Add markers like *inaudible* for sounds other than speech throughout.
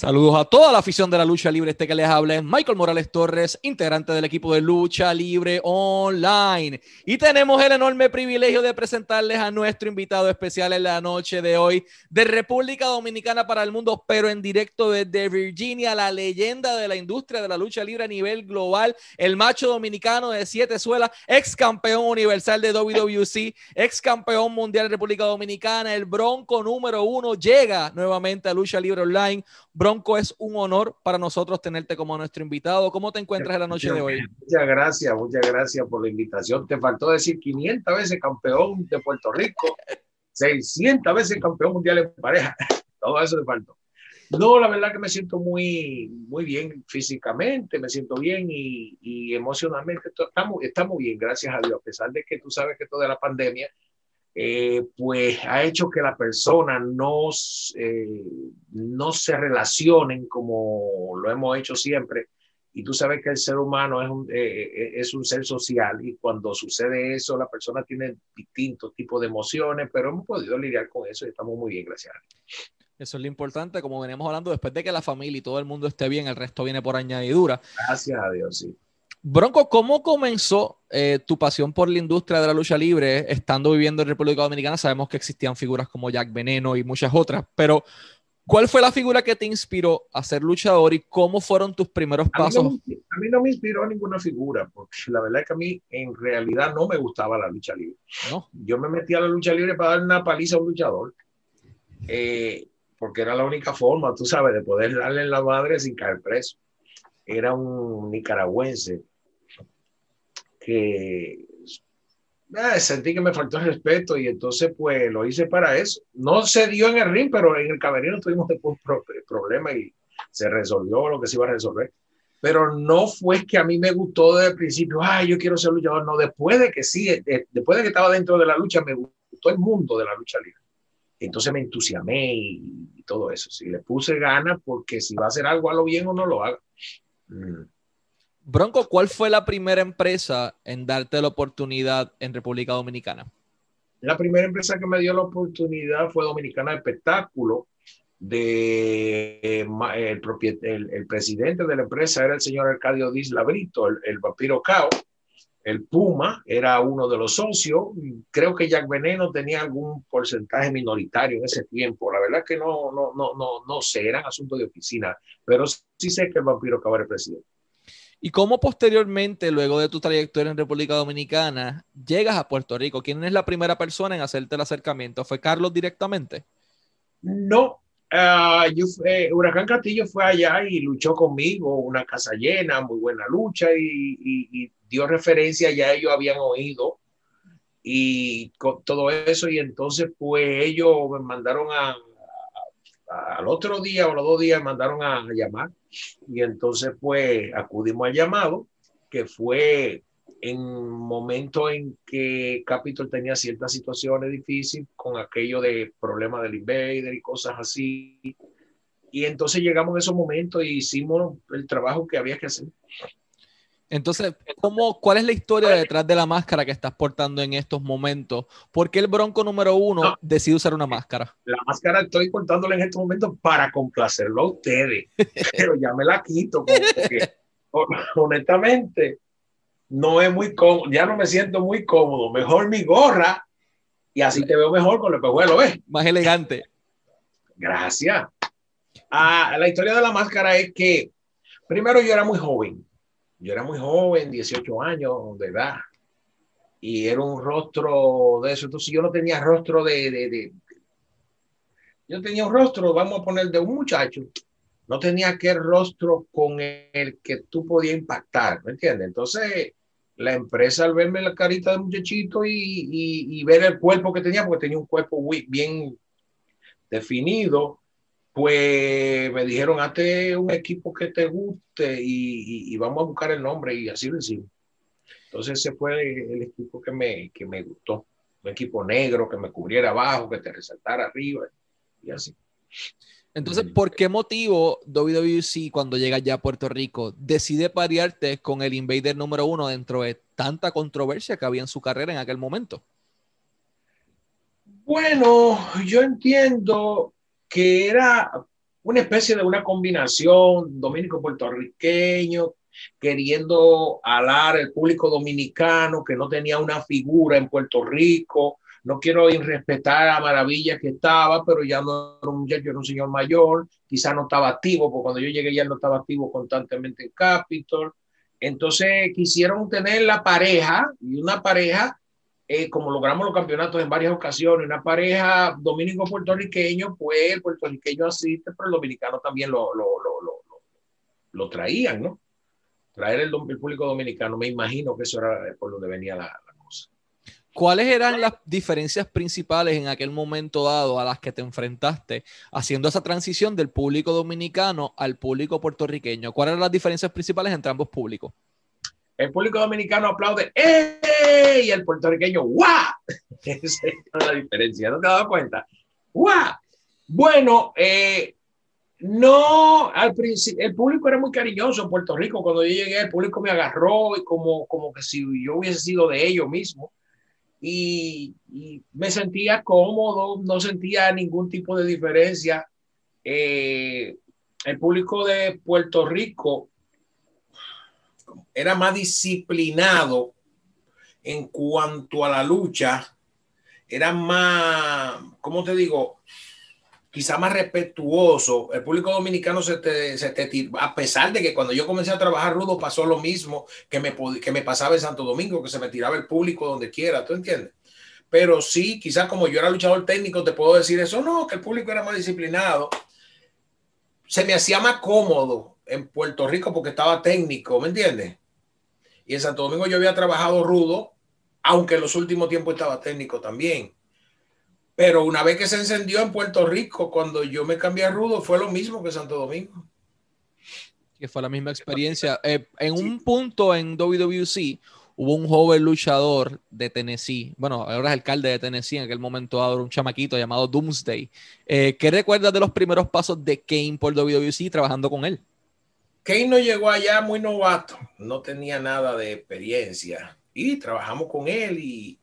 Saludos a toda la afición de la lucha libre. Este que les habla es Michael Morales Torres, integrante del equipo de lucha libre online. Y tenemos el enorme privilegio de presentarles a nuestro invitado especial en la noche de hoy de República Dominicana para el mundo, pero en directo desde Virginia, la leyenda de la industria de la lucha libre a nivel global, el macho dominicano de siete suelas, ex campeón universal de WWC, ex campeón mundial de República Dominicana, el bronco número uno, llega nuevamente a lucha libre online. Es un honor para nosotros tenerte como nuestro invitado. ¿Cómo te encuentras en la noche de hoy? Muchas gracias, muchas gracias por la invitación. Te faltó decir 500 veces campeón de Puerto Rico, 600 veces campeón mundial en pareja. Todo eso te faltó. No, la verdad que me siento muy, muy bien físicamente, me siento bien y, y emocionalmente. Estamos, estamos bien, gracias a Dios, a pesar de que tú sabes que toda la pandemia eh, pues ha hecho que la persona no, eh, no se relacionen como lo hemos hecho siempre. Y tú sabes que el ser humano es un, eh, es un ser social y cuando sucede eso, la persona tiene distintos tipos de emociones, pero hemos podido lidiar con eso y estamos muy bien, gracias. Eso es lo importante, como venimos hablando, después de que la familia y todo el mundo esté bien, el resto viene por añadidura. Gracias a Dios, sí. Bronco, ¿cómo comenzó eh, tu pasión por la industria de la lucha libre estando viviendo en República Dominicana? Sabemos que existían figuras como Jack Veneno y muchas otras, pero ¿cuál fue la figura que te inspiró a ser luchador y cómo fueron tus primeros pasos? A mí, no, me inspiró ninguna figura, porque la verdad es que a mí en realidad no me gustaba la lucha libre. ¿No? Yo me metí a la lucha libre para dar una paliza a un luchador, eh, porque era la única forma, tú sabes, de poder darle la madre sin caer preso. Era un nicaragüense que eh, sentí que me faltó el respeto y entonces pues lo hice para eso. No se dio en el ring, pero en el camerino tuvimos después *laughs* un problema y se resolvió lo que se iba a resolver. Pero no fue que a mí me gustó desde el principio, ay, yo quiero ser luchador. No, después de que sí, eh, después de que estaba dentro de la lucha, me gustó el mundo de la lucha libre. Entonces me entusiasmé y, todo eso. Sí, le puse ganas porque si va a hacer algo, a lo bien o no lo haga. Mm. Bronco, ¿cuál fue la primera empresa en darte la oportunidad en República Dominicana? La primera empresa que me dio la oportunidad fue Dominicana de Espectáculo. De, eh, el, el, presidente de la empresa era el señor Arcadio Diz Labrito, el, el vampiro Cao. El Puma era uno de los socios. Creo que Jack Veneno tenía algún porcentaje minoritario en ese tiempo. La verdad que no, no, no, no, no sé, eran asuntos de oficina, pero sí sé que el vampiro Cao era presidente. ¿Y cómo posteriormente, luego de tu trayectoria en República Dominicana, llegas a Puerto Rico? ¿Quién es la primera persona en hacerte el acercamiento? ¿Fue Carlos directamente? No, uh, yo, Huracán Castillo fue allá y luchó conmigo, una casa llena, muy buena lucha y, dio referencia, ya ellos habían oído y con todo eso y entonces pues ellos me mandaron a, al otro día o los dos días me mandaron a llamar y entonces, pues, acudimos al llamado, que fue en momento en que Capitol tenía ciertas situaciones difíciles con aquello de problemas del invader y cosas así. Y entonces llegamos en esos momentos y hicimos el trabajo que había que hacer. Entonces, ¿cómo, ¿cuál es la historia detrás de la máscara que estás portando en estos momentos? ¿Por qué el Bronco número uno decide usar una máscara? La máscara estoy contándola en estos momentos para complacerlo a ustedes, *laughs* pero ya me la quito porque honestamente no es muy cómodo, ya no me siento muy cómodo. Mejor mi gorra y así te veo mejor con el pejuelo, ¿ves? Más elegante. Gracias. Ah, la historia de la máscara es que primero yo era muy joven yo era muy joven, 18 años de edad, y era un rostro de eso. Entonces yo no tenía rostro de, de, yo tenía un rostro, vamos a poner, de un muchacho. No tenía aquel rostro con el que tú podías impactar, ¿me entiendes? Entonces, la empresa al verme la carita de muchachito y, y, y, ver el cuerpo que tenía, porque tenía un cuerpo muy bien definido, pues me dijeron, hazte un equipo que te guste y, vamos a buscar el nombre y así lo hicimos. Entonces ese fue el equipo que me, que me gustó. Un equipo negro que me cubriera abajo, que te resaltara arriba y así. Entonces, ¿por qué motivo WWC cuando llega ya a Puerto Rico decide parearte con el Invader número uno dentro de tanta controversia que había en su carrera en aquel momento? Bueno, yo entiendo que era una especie de una combinación dominico-puertorriqueño, queriendo alar el público dominicano que no tenía una figura en Puerto Rico, no quiero irrespetar a Maravilla que estaba, pero ya no era un era un señor mayor, quizá no estaba activo, porque cuando yo llegué ya no estaba activo constantemente en Capitol. Entonces quisieron tener la pareja y una pareja, eh, como logramos los campeonatos en varias ocasiones, una pareja dominico-puertorriqueño, pues el puertorriqueño asiste, pero el dominicano también lo, lo, lo, lo, traían, ¿no? Traer el, público dominicano, me imagino que eso era por donde venía la, ¿Cuáles eran las diferencias principales en aquel momento dado a las que te enfrentaste haciendo esa transición del público dominicano al público puertorriqueño? ¿Cuáles eran las diferencias principales entre ambos públicos? El público dominicano aplaude ¡Eh! y el puertorriqueño ¡guau! *laughs* Esa es la diferencia, ¿no te has dado cuenta? ¡guau! Bueno, eh, no, al principio, el público era muy cariñoso en Puerto Rico. Cuando yo llegué, el público me agarró y como, como que si yo hubiese sido de ellos mismos y, me sentía cómodo, no sentía ningún tipo de diferencia. Eh, el público de Puerto Rico era más disciplinado en cuanto a la lucha, era más, ¿cómo te digo? quizá más respetuoso. El público dominicano se te, se te a pesar de que cuando yo comencé a trabajar rudo pasó lo mismo que me, que me pasaba en Santo Domingo, que se me tiraba el público donde quiera, ¿tú entiendes? Pero sí, quizás como yo era luchador técnico, te puedo decir eso, no, que el público era más disciplinado. Se me hacía más cómodo en Puerto Rico porque estaba técnico, ¿me entiendes? Y en Santo Domingo yo había trabajado rudo, aunque en los últimos tiempos estaba técnico también. Pero una vez que se encendió en Puerto Rico, cuando yo me cambié a Rudo, fue lo mismo que Santo Domingo. Que fue la misma experiencia. Eh, en un punto en WWC hubo un joven luchador de Tennessee, bueno, ahora es alcalde de Tennessee, en aquel momento era un chamaquito llamado Doomsday. Eh, ¿Qué recuerdas de los primeros pasos de Kane por WWC trabajando con él? Kane no llegó allá muy novato, no tenía nada de experiencia y trabajamos con él y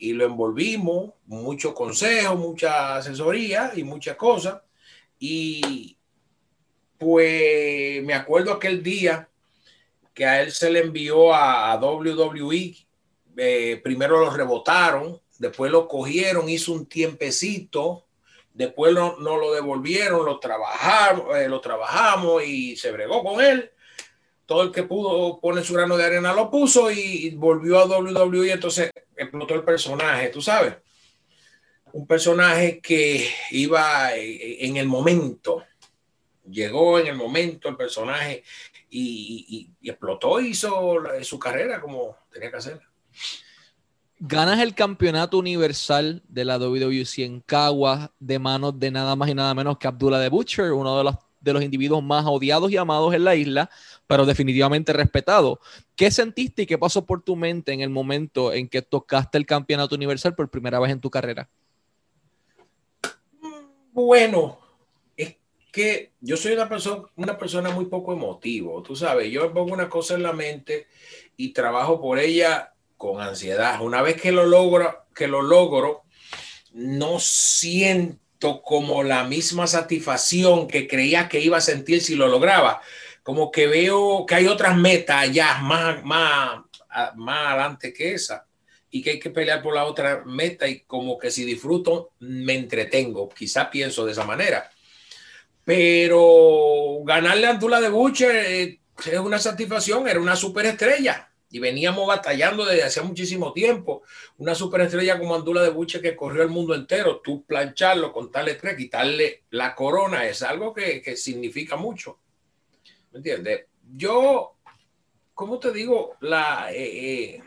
y lo envolvimos, mucho consejo, mucha asesoría y muchas cosas. Y pues me acuerdo aquel día que a él se le envió a, WWE, eh, primero lo rebotaron, después lo cogieron, hizo un tiempecito, después no, lo devolvieron, lo trabajamos, eh, lo trabajamos y se bregó con él todo el que pudo poner su grano de arena lo puso y volvió a WWE y entonces explotó el personaje, tú sabes. Un personaje que iba en el momento, llegó en el momento el personaje y, explotó y hizo su carrera como tenía que hacer. Ganas el campeonato universal de la WWC en Caguas de manos de nada más y nada menos que Abdullah de Butcher, uno de los, de los individuos más odiados y amados en la isla pero definitivamente respetado. ¿Qué sentiste y qué pasó por tu mente en el momento en que tocaste el campeonato universal por primera vez en tu carrera? Bueno, es que yo soy una persona, una persona muy poco emotivo, tú sabes, yo pongo una cosa en la mente y trabajo por ella con ansiedad. Una vez que lo logro, que lo logro, no siento como la misma satisfacción que creía que iba a sentir si lo lograba como que veo que hay otras metas ya más, más, más adelante que esa y que hay que pelear por la otra meta y como que si disfruto me entretengo, quizá pienso de esa manera. Pero ganarle a Antula de Butcher eh, es una satisfacción, era una superestrella y veníamos batallando desde hace muchísimo tiempo. Una superestrella como Andula de Buche que corrió el mundo entero, tú plancharlo, contarle tres, quitarle la corona, es algo que, que significa mucho. ¿Me entiendes? Yo, ¿cómo te digo? La, eh, eh,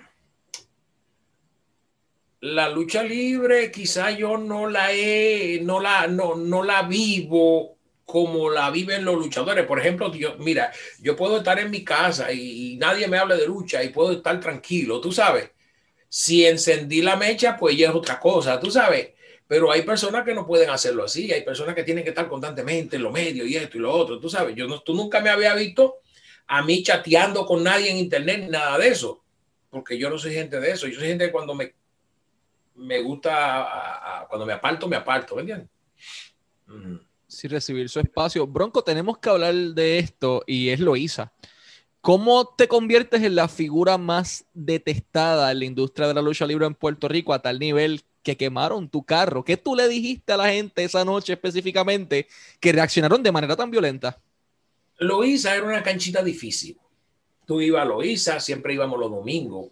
la lucha libre quizá yo no la he, no la, no, no la vivo como la viven los luchadores. Por ejemplo, yo, mira, yo puedo estar en mi casa y, nadie me habla de lucha y puedo estar tranquilo, tú sabes. Si encendí la mecha, pues ya es otra cosa, tú sabes Pero hay personas que no pueden hacerlo así, hay personas que tienen que estar constantemente en los medios y esto y lo otro, tú sabes, yo no, tú nunca me había visto a mí chateando con nadie en internet, nada de eso, porque yo no soy gente de eso, yo soy gente que cuando me, me gusta, cuando me aparto, me aparto, ¿me entiendes? Sí, recibir su espacio. Bronco, tenemos que hablar de esto y es Loisa. ¿Cómo te conviertes en la figura más detestada en la industria de la lucha libre en Puerto Rico a tal nivel que quemaron tu carro? ¿Qué tú le dijiste a la gente esa noche específicamente que reaccionaron de manera tan violenta? Loíza era una canchita difícil. Tú ibas a Loíza, siempre íbamos los domingos.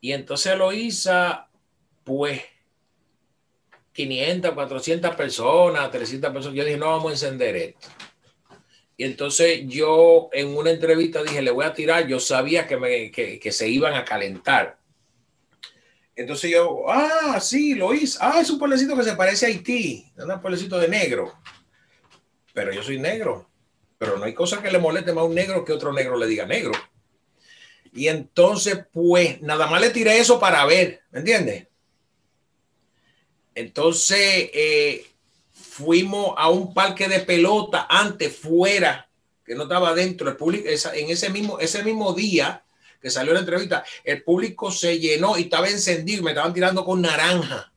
Y entonces Loíza, pues, 500, 400 personas, 300 personas. Yo dije, no vamos a encender esto. Y entonces yo en una entrevista dije, le voy a tirar. Yo sabía que, que, que se iban a calentar. Entonces yo, ah, sí, lo hice. Ah, es un pueblecito que se parece a Haití. Es un pueblecito de negro. Pero yo soy negro pero no hay cosa que le moleste más a un negro que otro negro le diga negro. Y entonces, pues, nada más le tiré eso para ver, ¿me entiendes? Entonces, eh, fuimos a un parque de pelota antes, fuera, que no estaba dentro. El público, en ese mismo, ese mismo día que salió la entrevista, el público se llenó y estaba encendido, me estaban tirando con naranja.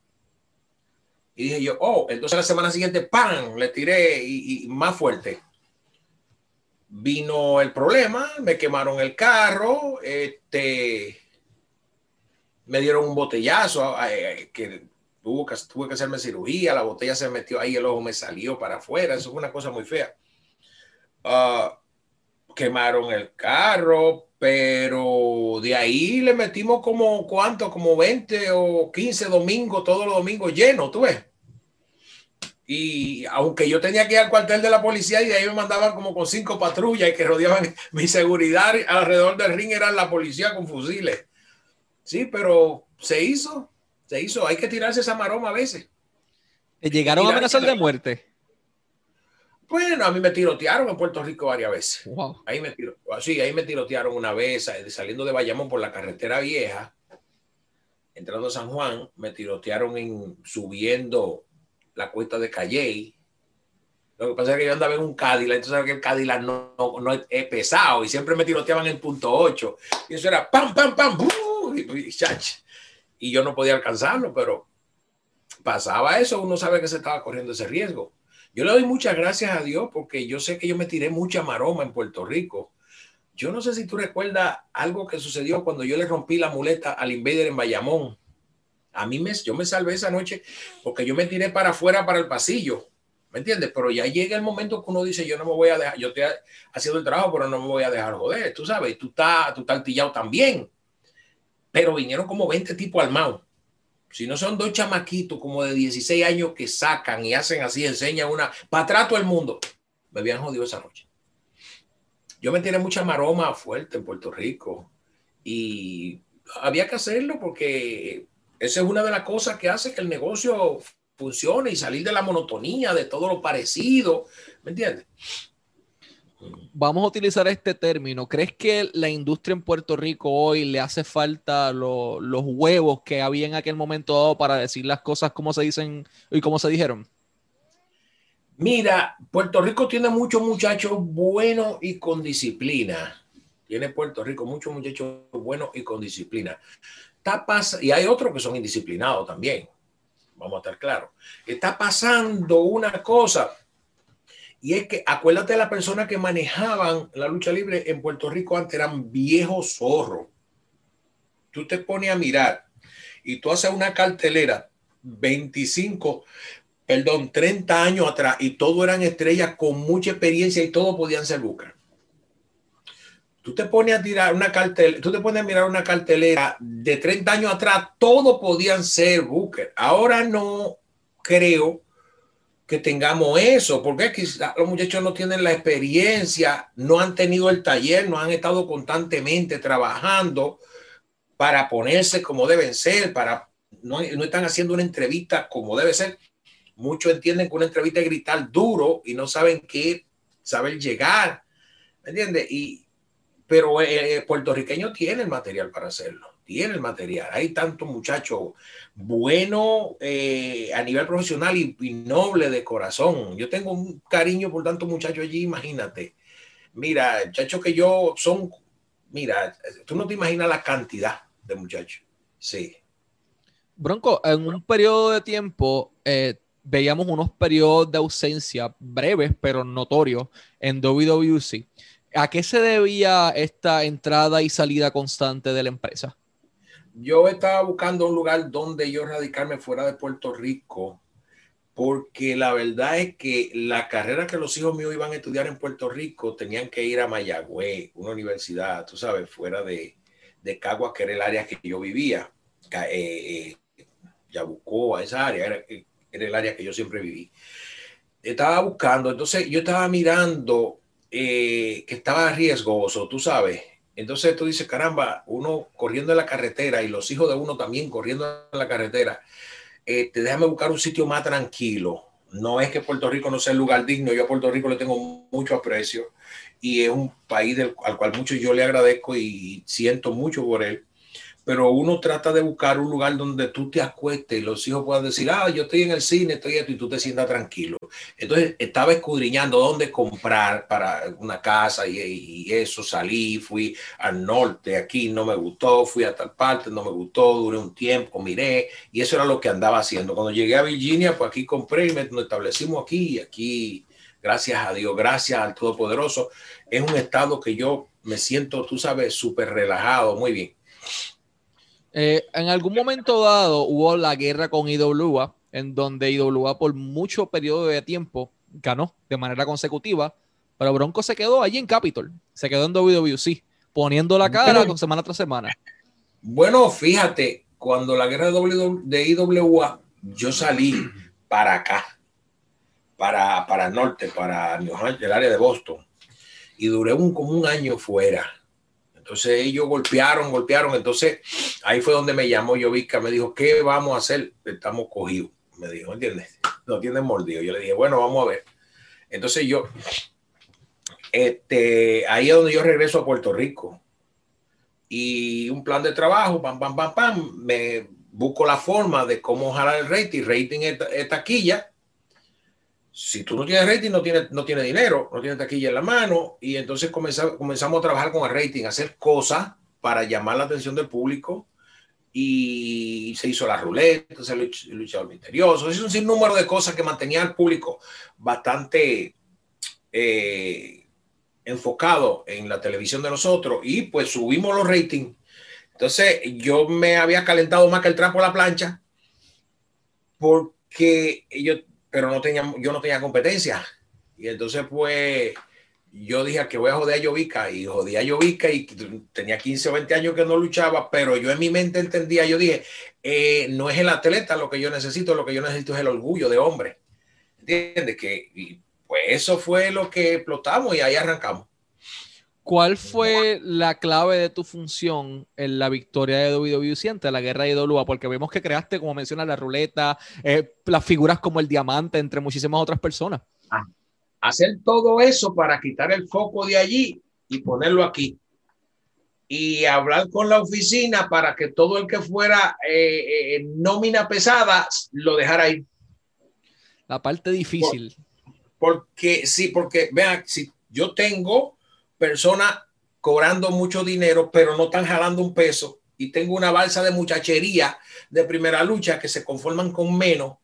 Y dije yo, oh, entonces la semana siguiente, ¡pam! Le tiré y más fuerte vino el problema, me quemaron el carro, este, me dieron un botellazo que tuvo que, tuve que hacerme cirugía, la botella se metió ahí, el ojo me salió para afuera, eso fue una cosa muy fea. Ah, quemaron el carro, pero de ahí le metimos como, ¿cuánto? Como 20 o 15 domingos, todos los domingos llenos, tú ves. Y aunque yo tenía que ir al cuartel de la policía y de ahí me mandaban como con cinco patrullas y que rodeaban *laughs* mi seguridad alrededor del ring, eran la policía con fusiles. Sí, pero se hizo, se hizo. Hay que tirarse esa maroma a veces. ¿Te llegaron a amenazar de muerte? Bueno, a mí me tirotearon en Puerto Rico varias veces. Ahí me tiro, sí, ahí me tirotearon una vez saliendo de Bayamón por la carretera vieja, entrando a San Juan, me tirotearon en subiendo la cuesta de Calle. Lo que pasa es que yo andaba en un Cadillac, entonces que el Cadillac no, no, es pesado y siempre me tiroteaban en punto 8. Y eso era pam, pam, pam, y, y yo no podía alcanzarlo, pero pasaba eso, uno sabe que se estaba corriendo ese riesgo. Yo le doy muchas gracias a Dios porque yo sé que yo me tiré mucha maroma en Puerto Rico. Yo no sé si tú recuerdas algo que sucedió cuando yo le rompí la muleta al Invader en Bayamón. A mí me, yo me salvé esa noche porque yo me tiré para afuera, para el pasillo. ¿Me entiendes? Pero ya llega el momento que uno dice, yo no me voy a dejar, yo estoy haciendo el trabajo, pero no me voy a dejar joder, tú sabes, tú estás, tú estás altillado también. Pero vinieron como 20 tipos armados. Si no son dos chamaquitos como de 16 años que sacan y hacen así, enseñan una, para todo el mundo. Me habían jodido esa noche. Yo me tiré mucha maroma fuerte en Puerto Rico y había que hacerlo porque esa es una de las cosas que hace que el negocio funcione y salir de la monotonía, de todo lo parecido. ¿Me entiendes? Vamos a utilizar este término. ¿Crees que la industria en Puerto Rico hoy le hace falta los huevos que había en aquel momento dado para decir las cosas como se dicen y como se dijeron? Mira, Puerto Rico tiene muchos muchachos buenos y con disciplina. Tiene Puerto Rico muchos muchachos buenos y con disciplina y hay otros que son indisciplinados también, vamos a estar claros. Está pasando una cosa, y es que acuérdate de la persona que manejaban la lucha libre en Puerto Rico antes eran viejos zorros. Tú te pones a mirar y tú haces una cartelera 25, perdón, 30 años atrás y todo eran estrellas con mucha experiencia y todo podían ser bucar. Tú te pones a tirar una cartel, tú te pones a mirar una cartelera de 30 años atrás, todos podían ser Booker. Ahora no creo que tengamos eso, porque quizás los muchachos no tienen la experiencia, no han tenido el taller, no han estado constantemente trabajando para ponerse como deben ser, para no, no están haciendo una entrevista como debe ser. Muchos entienden que una entrevista es gritar duro y no saben qué saber llegar, ¿me entiendes? Y, pero el eh, eh, puertorriqueño tiene el material para hacerlo. Tiene el material. Hay tantos muchachos buenos eh, a nivel profesional y, noble de corazón. Yo tengo un cariño por tantos muchachos allí, imagínate. Mira, muchachos que yo son, mira, tú no te imaginas la cantidad de muchachos. Sí. Bronco, en un periodo de tiempo eh, veíamos unos periodos de ausencia breves, pero notorios en WWC. ¿A qué se debía esta entrada y salida constante de la empresa? Yo estaba buscando un lugar donde yo radicarme fuera de Puerto Rico, porque la verdad es que la carrera que los hijos míos iban a estudiar en Puerto Rico tenían que ir a Mayagüez, una universidad, tú sabes, fuera de, de Caguas, que era el área que yo vivía. Eh, eh, Yabucoa, esa área, era, el área que yo siempre viví. Estaba buscando, entonces yo estaba mirando eh, que estaba riesgoso, tú sabes. Entonces tú dices, caramba, uno corriendo en la carretera y los hijos de uno también corriendo en la carretera, eh, te déjame buscar un sitio más tranquilo. No es que Puerto Rico no sea el lugar digno, yo a Puerto Rico le tengo mucho aprecio y es un país al cual mucho yo le agradezco y siento mucho por él pero uno trata de buscar un lugar donde tú te acuestes y los hijos puedan decir, ah, yo estoy en el cine, estoy esto, y tú te sientas tranquilo. Entonces estaba escudriñando dónde comprar para una casa y, eso, salí, fui al norte, aquí no me gustó, fui a tal parte, no me gustó, duré un tiempo, miré, y eso era lo que andaba haciendo. Cuando llegué a Virginia, pues aquí compré y nos establecimos aquí, y aquí, gracias a Dios, gracias al Todopoderoso, es un estado que yo me siento, tú sabes, súper relajado, muy bien. Eh, en algún momento dado hubo la guerra con IWA, en donde IWA por mucho periodo de tiempo ganó de manera consecutiva, pero Bronco se quedó allí en Capitol, se quedó en WWC, poniendo la cara con semana tras semana. Bueno, fíjate, cuando la guerra de IWA, yo salí para acá, para, para el norte, para el área de Boston, y duré un, como un año fuera entonces ellos golpearon, golpearon. Entonces ahí fue donde me llamó Yovica, me dijo, ¿qué vamos a hacer? Estamos cogidos. Me dijo, ¿entiendes? No tienen mordido. Yo le dije, bueno, vamos a ver. Entonces yo, este, ahí es donde yo regreso a Puerto Rico. Y un plan de trabajo, pam, pam, pam, pam, me busco la forma de cómo jalar el rating. Rating es taquilla si tú no tienes rating, no tienes, no tiene dinero, no tienes taquilla en la mano, y entonces comenzamos, comenzamos a trabajar con el rating, hacer cosas para llamar la atención del público, y se hizo la ruleta, se el luchador misterioso, es un sinnúmero de cosas que mantenía al público bastante eh, enfocado en la televisión de nosotros, y pues subimos los ratings. Entonces yo me había calentado más que el trapo a la plancha, porque yo pero no tenía, yo no tenía competencia. Y entonces, pues, yo dije que voy a joder a Yovica y jodía a Yovica y tenía 15 o 20 años que no luchaba, pero yo en mi mente entendía, yo dije, eh, no es el atleta lo que yo necesito, lo que yo necesito es el orgullo de hombre. ¿Entiendes? Que, pues eso fue lo que explotamos y ahí arrancamos. ¿Cuál fue la clave de tu función en la victoria de WWE ante la guerra de IWA? Porque vemos que creaste, como mencionas, la ruleta, eh, las figuras como el diamante, entre muchísimas otras personas. Ah, hacer todo eso para quitar el foco de allí y ponerlo aquí. Y hablar con la oficina para que todo el que fuera eh, eh, nómina pesada lo dejara ahí. La parte difícil. porque sí, porque vean, si yo tengo personas cobrando mucho dinero, pero no están jalando un peso. Y tengo una balsa de muchachería de primera lucha que se conforman con menos.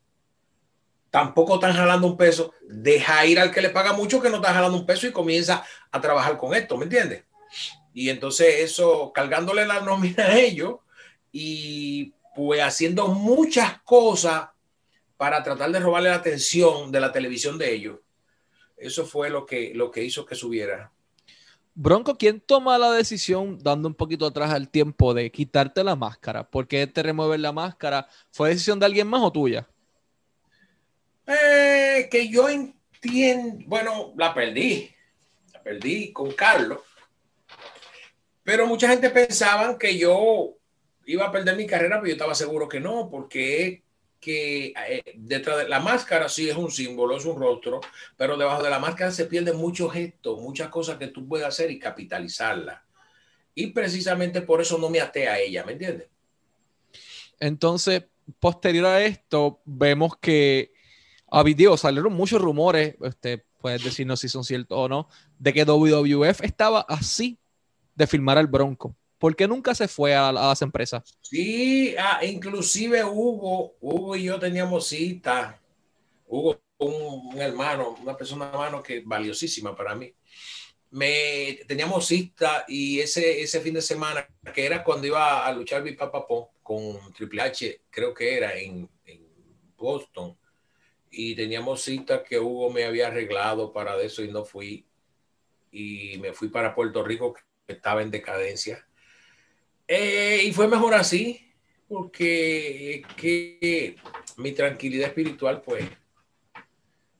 Tampoco están jalando un peso. Deja ir al que le paga mucho que no está jalando un peso y comienza a trabajar con esto, ¿me entiendes? Y entonces eso, cargándole la nómina a ellos y pues haciendo muchas cosas para tratar de robarle la atención de la televisión de ellos. Eso fue lo que, lo que hizo que subiera. Bronco, ¿quién toma la decisión, dando un poquito atrás al tiempo, de quitarte la máscara? ¿Por qué te remueven la máscara? ¿Fue decisión de alguien más o tuya? Eh, que yo entiendo, bueno, la perdí, la perdí con Carlos, pero mucha gente pensaba que yo iba a perder mi carrera, pero yo estaba seguro que no, porque que eh, detrás de la máscara sí es un símbolo, es un rostro, pero debajo de la máscara se pierden muchos gestos, muchas cosas que tú puedes hacer y capitalizarla. Y precisamente por eso no me até a ella, ¿me entiendes? Entonces, posterior a esto, vemos que a video salieron muchos rumores, este, puedes decirnos si son ciertos o no, de que WWF estaba así de filmar al Bronco. ¿Por qué nunca se fue a, las empresas? Sí, ah, inclusive Hugo, Hugo y yo teníamos cita. Hugo, un, un hermano, una persona hermano que valiosísima para mí. Me teníamos cita y ese, ese fin de semana, que era cuando iba a luchar mi papá con Triple H, creo que era en, en Boston, y teníamos cita que Hugo me había arreglado para eso y no fui. Y me fui para Puerto Rico, que estaba en decadencia eh, y fue mejor así, porque que mi tranquilidad espiritual, pues,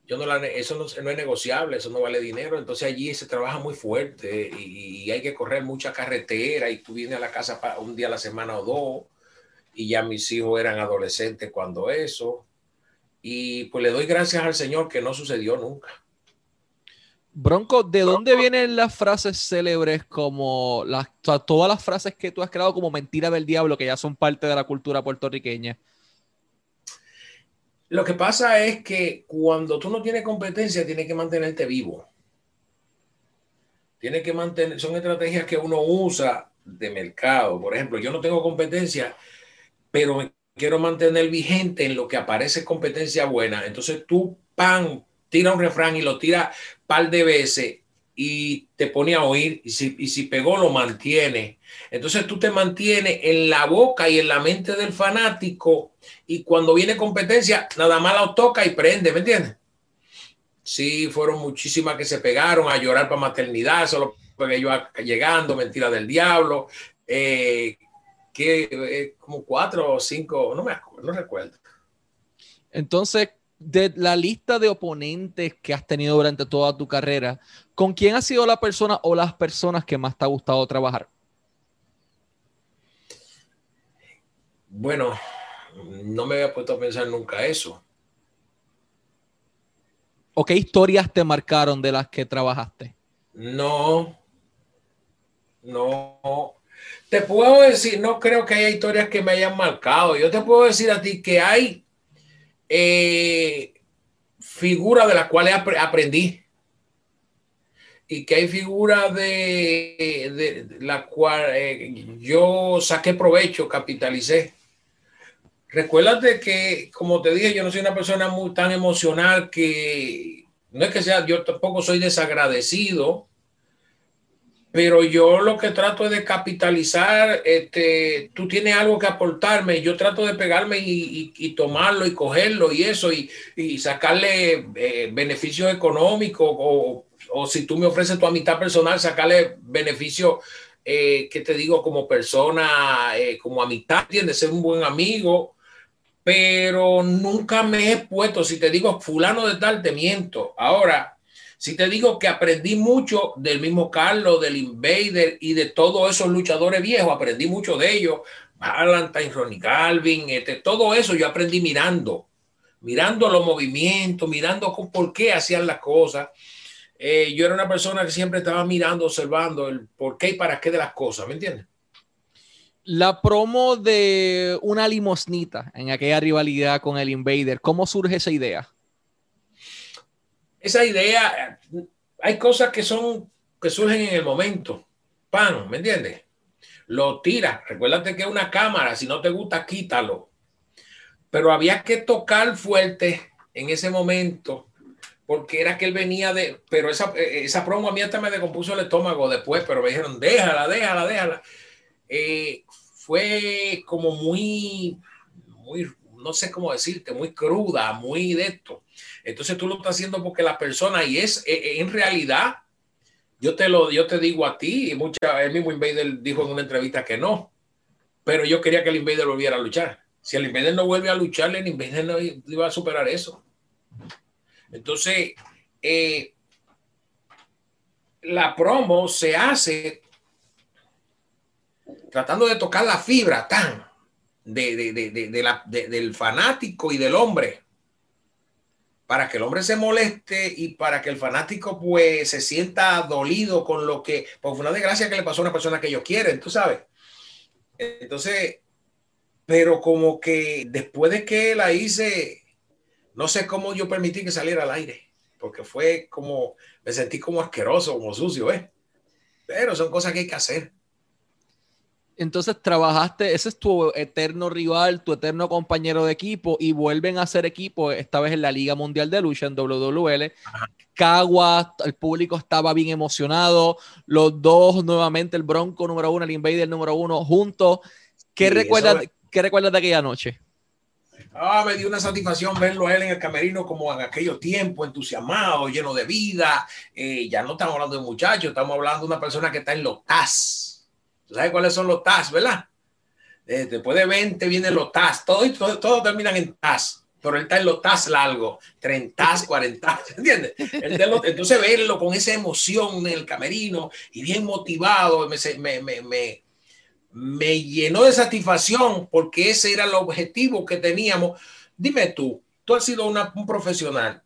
yo no la, eso no, es negociable, eso no vale dinero. Entonces allí se trabaja muy fuerte y, hay que correr mucha carretera y tú vienes a la casa un día a la semana o dos y ya mis hijos eran adolescentes cuando eso. Y pues le doy gracias al Señor que no sucedió nunca. Bronco, ¿de dónde vienen las frases célebres como las, todas las frases que tú has creado como mentira del diablo, que ya son parte de la cultura puertorriqueña? Lo que pasa es que cuando tú no tienes competencia, tienes que mantenerte vivo. Tienes que mantener, son estrategias que uno usa de mercado. Por ejemplo, yo no tengo competencia, pero me quiero mantener vigente en lo que aparece competencia buena. Entonces tú, pan, tira un refrán y lo tira par de veces y te pone a oír y si, y si pegó lo mantiene. Entonces tú te mantienes en la boca y en la mente del fanático y cuando viene competencia nada más lo toca y prende, ¿me entiendes? Sí, fueron muchísimas que se pegaron a llorar para maternidad, solo porque yo llegando, mentira del diablo, eh, que eh, como cuatro o cinco, no me acuerdo, no recuerdo. Entonces, de la lista de oponentes que has tenido durante toda tu carrera, ¿con quién ha sido la persona o las personas que más te ha gustado trabajar? Bueno, no me había puesto a pensar nunca eso. ¿O qué historias te marcaron de las que trabajaste? No, no. Te puedo decir, no creo que haya historias que me hayan marcado. Yo te puedo decir a ti que hay eh, figuras de las cuales aprendí y que hay figuras de, de, la cual eh, yo saqué provecho, capitalicé. Recuérdate que, como te dije, yo no soy una persona muy tan emocional que no es que sea, yo tampoco soy desagradecido, pero yo lo que trato es de capitalizar, este, tú tienes algo que aportarme, yo trato de pegarme y, tomarlo y cogerlo y eso y, sacarle eh, beneficios económicos o, si tú me ofreces tu amistad personal, sacarle beneficio eh, te digo como persona, eh, como amistad, de ser un buen amigo, pero nunca me he puesto, si te digo fulano de tal, te miento. Ahora, si te digo que aprendí mucho del mismo Carlos, del Invader y de todos esos luchadores viejos, aprendí mucho de ellos, Valentine, Ronnie Calvin, este, todo eso yo aprendí mirando, mirando los movimientos, mirando por qué hacían las cosas. Eh, yo era una persona que siempre estaba mirando, observando el por qué y para qué de las cosas, ¿me entiendes? La promo de una limosnita en aquella rivalidad con el Invader, ¿cómo surge esa idea? Esa idea, hay cosas que son, que surgen en el momento. Pan, ¿me entiendes? Lo tira. Recuérdate que es una cámara, si no te gusta, quítalo. Pero había que tocar fuerte en ese momento, porque era que él venía de, pero esa, esa promo a mí hasta me decompuso el estómago después, pero me dijeron, déjala, déjala, déjala. Eh, fue como muy, muy, no sé cómo decirte, muy cruda, muy de esto. Entonces tú lo estás haciendo porque la persona, y es e, e, en realidad, yo te lo, yo te digo a ti, y mucha, el mismo Invader dijo en una entrevista que no, pero yo quería que el Invader volviera a luchar. Si el Invader no vuelve a luchar, el Invader no iba a superar eso. Entonces, eh, la promo se hace tratando de tocar la fibra tan de, de, de, del fanático y del hombre para que el hombre se moleste y para que el fanático pues se sienta dolido con lo que, por una desgracia que le pasó a una persona que ellos quieren, tú sabes. Entonces, pero como que después de que la hice, no sé cómo yo permití que saliera al aire, porque fue como, me sentí como asqueroso, como sucio, ¿eh? Pero son cosas que hay que hacer. Entonces trabajaste, ese es tu eterno rival, tu eterno compañero de equipo y vuelven a ser equipo, esta vez en la Liga Mundial de Lucha, en WWL. Cagua, el público estaba bien emocionado, los dos nuevamente, el Bronco número uno, el Invader número uno, juntos. ¿Qué, recuerdas, ¿Qué recuerdas de aquella noche? Ah, me dio una satisfacción verlo a él en el camerino como en aquellos tiempos, entusiasmado, lleno de vida. Eh, ya no estamos hablando de muchachos, estamos hablando de una persona que está en los TAS sabes cuáles son los TAS, verdad? Eh, después de 20 vienen los TAS. Todos todo, terminan en TAS. Pero él está en los TAS largos, 30, 40, *laughs* ¿entiendes? entonces verlo con esa emoción en el camerino y bien motivado, me, me, me, me, llenó de satisfacción porque ese era el objetivo que teníamos. Dime tú, tú has sido un profesional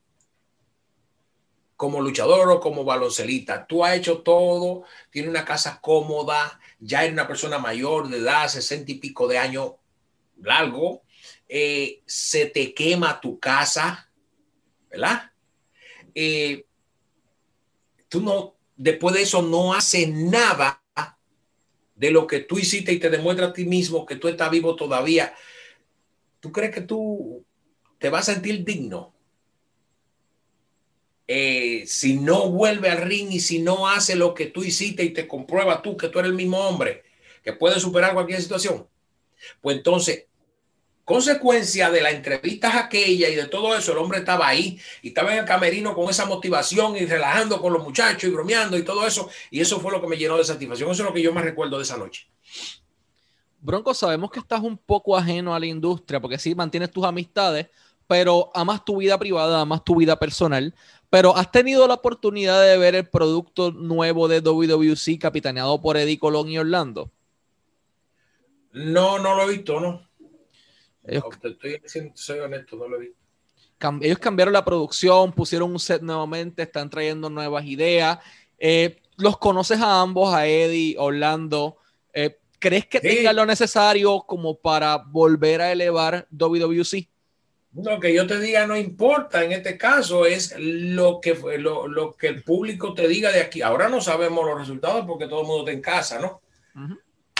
como luchador o como baloncelista. Tú has hecho todo, tiene una casa cómoda, ya eres una persona mayor de edad, sesenta y pico de años largo, eh, se te quema tu casa, ¿verdad? Eh, tú no, después de eso no haces nada de lo que tú hiciste y te demuestra a ti mismo que tú estás vivo todavía. ¿Tú crees que tú te vas a sentir digno? Eh, si no vuelve al ring y si no hace lo que tú hiciste y te comprueba tú que tú eres el mismo hombre que puede superar cualquier situación, pues entonces, consecuencia de las entrevistas aquella y de todo eso, el hombre estaba ahí y estaba en el camerino con esa motivación y relajando con los muchachos y bromeando y todo eso. Y eso fue lo que me llenó de satisfacción. Eso es lo que yo más recuerdo de esa noche. Bronco, sabemos que estás un poco ajeno a la industria porque sí mantienes tus amistades, pero amas tu vida privada, amas tu vida personal. Pero has tenido la oportunidad de ver el producto nuevo de WWC capitaneado por Eddie Colón y Orlando. No, no lo he visto, no. Ellos, soy honesto, no lo he visto. ellos cambiaron la producción, pusieron un set nuevamente, están trayendo nuevas ideas. Eh, los conoces a ambos, a Eddie, Orlando. Eh, ¿Crees que tengan lo necesario como para volver a elevar WWC? Lo que yo te diga no importa en este caso, es lo que, lo, lo que el público te diga de aquí. Ahora no sabemos los resultados porque todo el mundo está en casa, ¿no?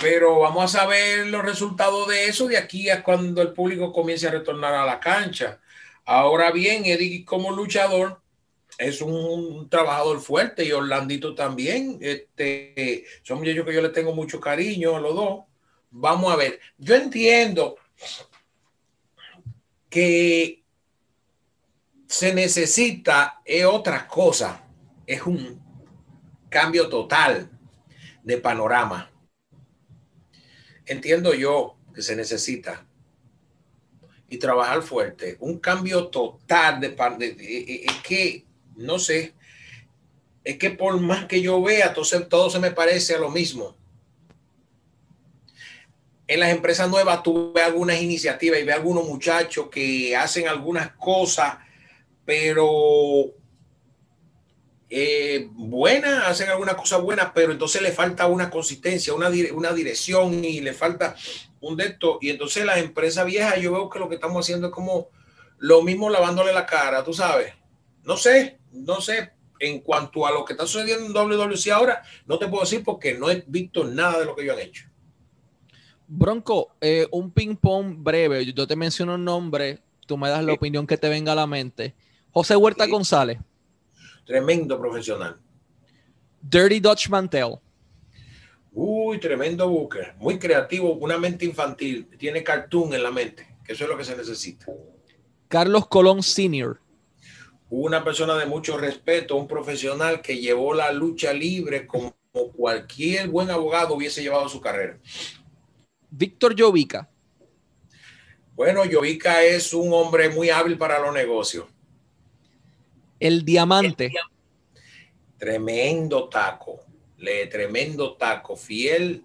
Pero vamos a saber los resultados de eso de aquí a cuando el público comience a retornar a la cancha. Ahora bien, Eddie como luchador es un, trabajador fuerte y Orlandito también. Este, son muchachos que yo le tengo mucho cariño a los dos. Vamos a ver. Yo entiendo que se necesita es otra cosa, es un cambio total de panorama. Entiendo yo que se necesita y trabajar fuerte, un cambio total de, de, es que no sé, es que por más que yo vea, todo todo se me parece a lo mismo en las empresas nuevas tú ves algunas iniciativas y ves algunos muchachos que hacen algunas cosas, pero eh, buenas, hacen algunas cosas buenas, pero entonces le falta una consistencia, una, una dirección y le falta un de esto. Y entonces las empresas viejas, yo veo que lo que estamos haciendo es como lo mismo lavándole la cara, tú sabes. No sé, no sé. En cuanto a lo que está sucediendo en WWC ahora, no te puedo decir porque no he visto nada de lo que ellos han hecho. Bronco, eh, un ping-pong breve. Yo te menciono un nombre, tú me das la opinión que te venga a la mente. José Huerta González. Tremendo profesional. Dirty Dutch Mantel. Uy, tremendo buque. Muy creativo, una mente infantil. Tiene cartoon en la mente, que eso es lo que se necesita. Carlos Colón Sr. Una persona de mucho respeto, un profesional que llevó la lucha libre como cualquier buen abogado hubiese llevado su carrera. Víctor Jovica. Bueno, Jovica es un hombre muy hábil para los negocios. El diamante. Tremendo taco, le tremendo taco, fiel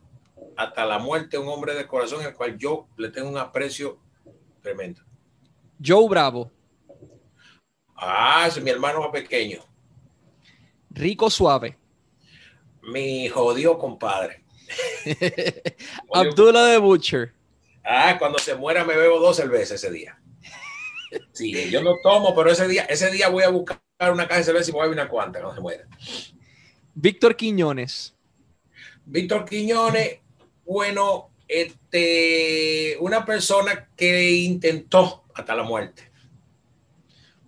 hasta la muerte, un hombre de corazón al cual yo le tengo un aprecio tremendo. Joe Bravo. Ah, es mi hermano más pequeño. Rico suave. Mi jodido compadre. *laughs* Abdullah de Butcher. Ah, cuando se muera me bebo dos cervezas ese día. Sí, yo no tomo, pero ese día, ese día voy a buscar una caja de cerveza y voy a ver una cuanta cuando se muera. Víctor Quiñones. Víctor Quiñones, bueno, este, una persona que intentó hasta la muerte.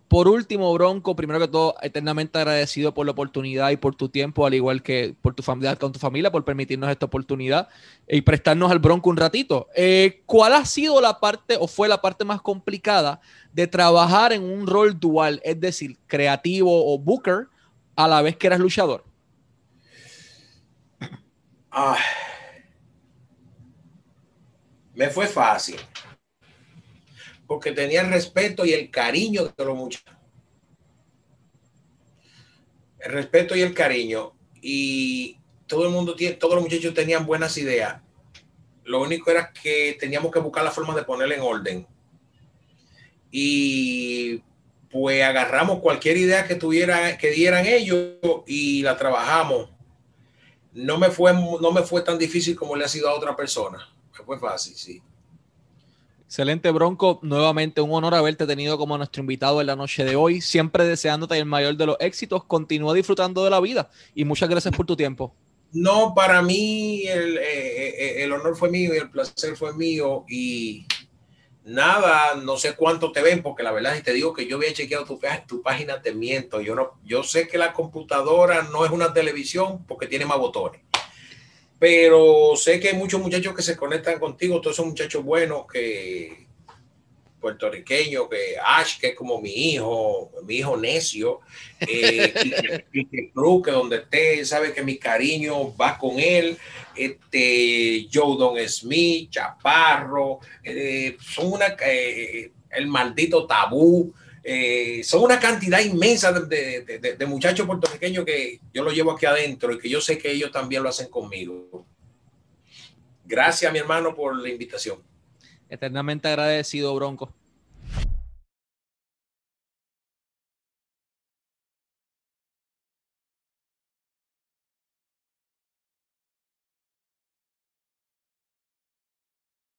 Por último, Bronco, primero que todo, eternamente agradecido por la oportunidad y por tu tiempo, al igual que por tu familia, con tu familia, por permitirnos esta oportunidad y prestarnos al Bronco un ratito. Eh, ¿Cuál ha sido la parte o fue la parte más complicada de trabajar en un rol dual, es decir, creativo o booker, a la vez que eras luchador? Ah, me fue fácil porque tenía el respeto y el cariño de los muchachos. El respeto y el cariño. Y todo el mundo tiene, todos los muchachos tenían buenas ideas. Lo único era que teníamos que buscar la forma de ponerle en orden. Y pues agarramos cualquier idea que tuviera, que dieran ellos y la trabajamos. No me fue, no me fue tan difícil como le ha sido a otra persona. Me fue fácil, sí. Excelente, Bronco. Nuevamente un honor haberte tenido como nuestro invitado en la noche de hoy. Siempre deseándote el mayor de los éxitos. Continúa disfrutando de la vida y muchas gracias por tu tiempo. No, para mí el, eh, eh, el honor fue mío y el placer fue mío. Y nada, no sé cuánto te ven, porque la verdad es te digo que yo había chequeado tu, tu página, te miento. Yo, no, yo sé que la computadora no es una televisión porque tiene más botones pero sé que hay muchos muchachos que se conectan contigo, todos esos muchachos buenos que puertorriqueños, que Ash, que es como mi hijo, mi hijo necio, eh, *laughs* que, donde esté, sabe que mi cariño va con él, este, Joe Don Smith, Chaparro, eh, son una, eh, el maldito tabú, eh, son una cantidad inmensa de, muchachos puertorriqueños que yo lo llevo aquí adentro y que yo sé que ellos también lo hacen conmigo. Gracias, mi hermano, por la invitación. Eternamente agradecido, Bronco.